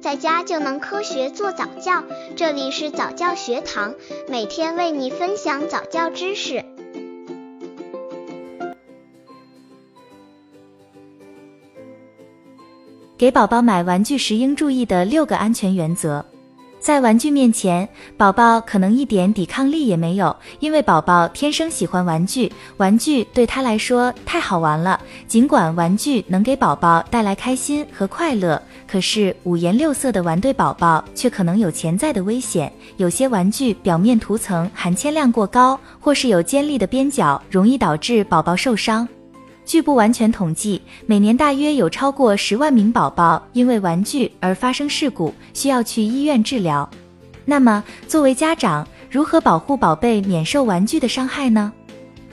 在家就能科学做早教。这里是早教学堂，每天为你分享早教知识。给宝宝买玩具时应注意的六个安全原则。在玩具面前，宝宝可能一点抵抗力也没有，因为宝宝天生喜欢玩具，玩具对他来说太好玩了。尽管玩具能给宝宝带来开心和快乐，可是五颜六色的玩对宝宝却可能有潜在的危险。有些玩具表面涂层含铅量过高，或是有尖利的边角，容易导致宝宝受伤。据不完全统计，每年大约有超过十万名宝宝因为玩具而发生事故，需要去医院治疗。那么，作为家长，如何保护宝贝免受玩具的伤害呢？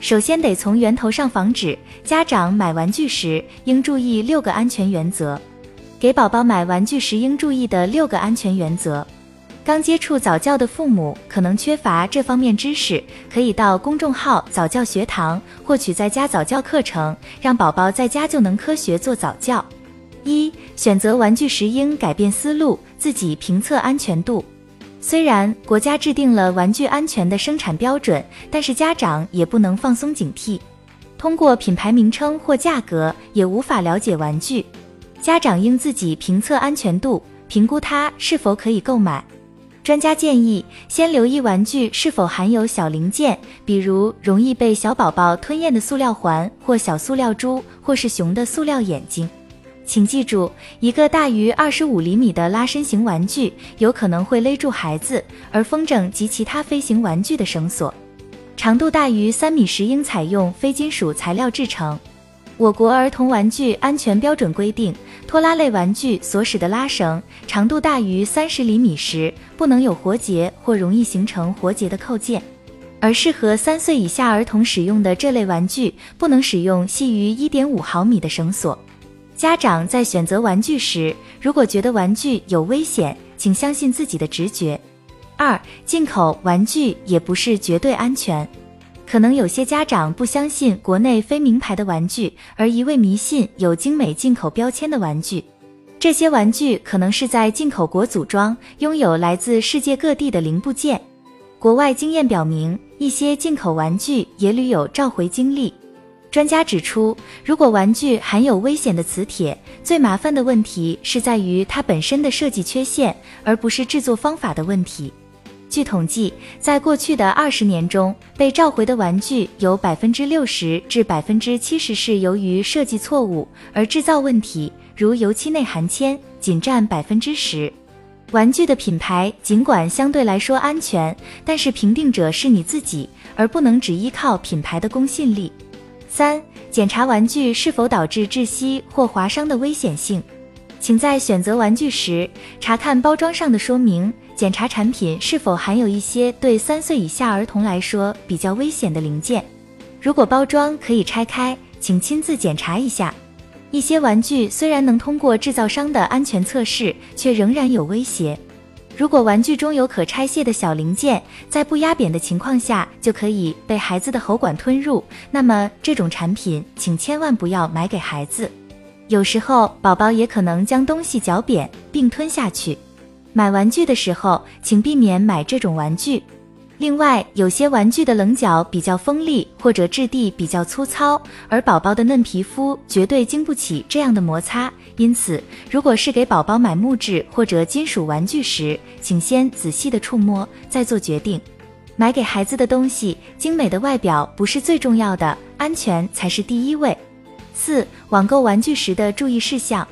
首先得从源头上防止。家长买玩具时应注意六个安全原则。给宝宝买玩具时应注意的六个安全原则。刚接触早教的父母可能缺乏这方面知识，可以到公众号早教学堂获取在家早教课程，让宝宝在家就能科学做早教。一、选择玩具时应改变思路，自己评测安全度。虽然国家制定了玩具安全的生产标准，但是家长也不能放松警惕。通过品牌名称或价格也无法了解玩具，家长应自己评测安全度，评估它是否可以购买。专家建议先留意玩具是否含有小零件，比如容易被小宝宝吞咽的塑料环，或小塑料珠，或是熊的塑料眼睛。请记住，一个大于二十五厘米的拉伸型玩具有可能会勒住孩子，而风筝及其他飞行玩具的绳索长度大于三米时应采用非金属材料制成。我国儿童玩具安全标准规定，拖拉类玩具所使的拉绳长度大于三十厘米时，不能有活结或容易形成活结的扣件；而适合三岁以下儿童使用的这类玩具，不能使用细于一点五毫米的绳索。家长在选择玩具时，如果觉得玩具有危险，请相信自己的直觉。二、进口玩具也不是绝对安全。可能有些家长不相信国内非名牌的玩具，而一味迷信有精美进口标签的玩具。这些玩具可能是在进口国组装，拥有来自世界各地的零部件。国外经验表明，一些进口玩具也屡有召回经历。专家指出，如果玩具含有危险的磁铁，最麻烦的问题是在于它本身的设计缺陷，而不是制作方法的问题。据统计，在过去的二十年中，被召回的玩具有百分之六十至百分之七十是由于设计错误，而制造问题，如油漆内含铅，仅占百分之十。玩具的品牌尽管相对来说安全，但是评定者是你自己，而不能只依靠品牌的公信力。三、检查玩具是否导致窒息或划伤的危险性，请在选择玩具时查看包装上的说明。检查产品是否含有一些对三岁以下儿童来说比较危险的零件。如果包装可以拆开，请亲自检查一下。一些玩具虽然能通过制造商的安全测试，却仍然有威胁。如果玩具中有可拆卸的小零件，在不压扁的情况下就可以被孩子的喉管吞入，那么这种产品请千万不要买给孩子。有时候宝宝也可能将东西嚼扁并吞下去。买玩具的时候，请避免买这种玩具。另外，有些玩具的棱角比较锋利，或者质地比较粗糙，而宝宝的嫩皮肤绝对经不起这样的摩擦。因此，如果是给宝宝买木质或者金属玩具时，请先仔细的触摸，再做决定。买给孩子的东西，精美的外表不是最重要的，安全才是第一位。四、网购玩具时的注意事项。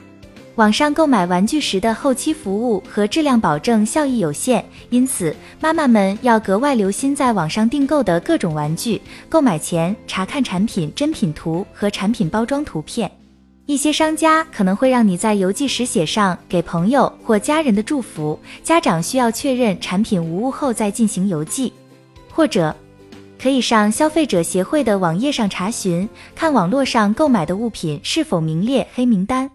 网上购买玩具时的后期服务和质量保证效益有限，因此妈妈们要格外留心在网上订购的各种玩具。购买前查看产品真品图和产品包装图片。一些商家可能会让你在邮寄时写上给朋友或家人的祝福，家长需要确认产品无误后再进行邮寄。或者可以上消费者协会的网页上查询，看网络上购买的物品是否名列黑名单。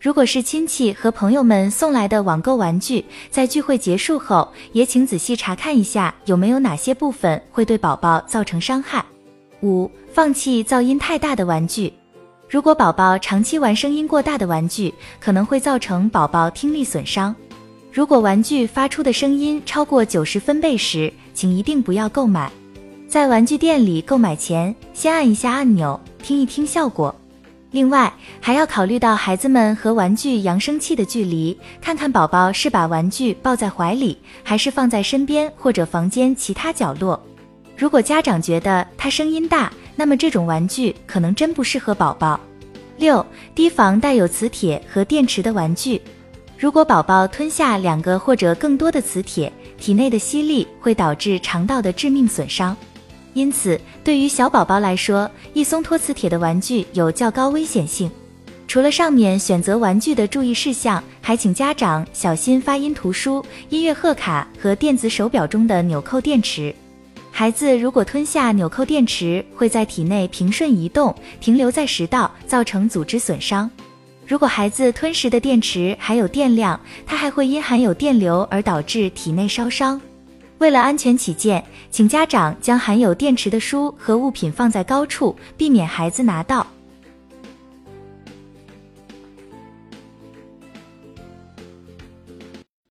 如果是亲戚和朋友们送来的网购玩具，在聚会结束后，也请仔细查看一下有没有哪些部分会对宝宝造成伤害。五、放弃噪音太大的玩具。如果宝宝长期玩声音过大的玩具，可能会造成宝宝听力损伤。如果玩具发出的声音超过九十分贝时，请一定不要购买。在玩具店里购买前，先按一下按钮，听一听效果。另外，还要考虑到孩子们和玩具扬声器的距离，看看宝宝是把玩具抱在怀里，还是放在身边或者房间其他角落。如果家长觉得它声音大，那么这种玩具可能真不适合宝宝。六、提防带有磁铁和电池的玩具。如果宝宝吞下两个或者更多的磁铁，体内的吸力会导致肠道的致命损伤。因此，对于小宝宝来说，易松脱磁铁的玩具有较高危险性。除了上面选择玩具的注意事项，还请家长小心发音图书、音乐贺卡和电子手表中的纽扣电池。孩子如果吞下纽扣电池，会在体内平顺移动，停留在食道，造成组织损伤。如果孩子吞食的电池含有电量，它还会因含有电流而导致体内烧伤。为了安全起见，请家长将含有电池的书和物品放在高处，避免孩子拿到。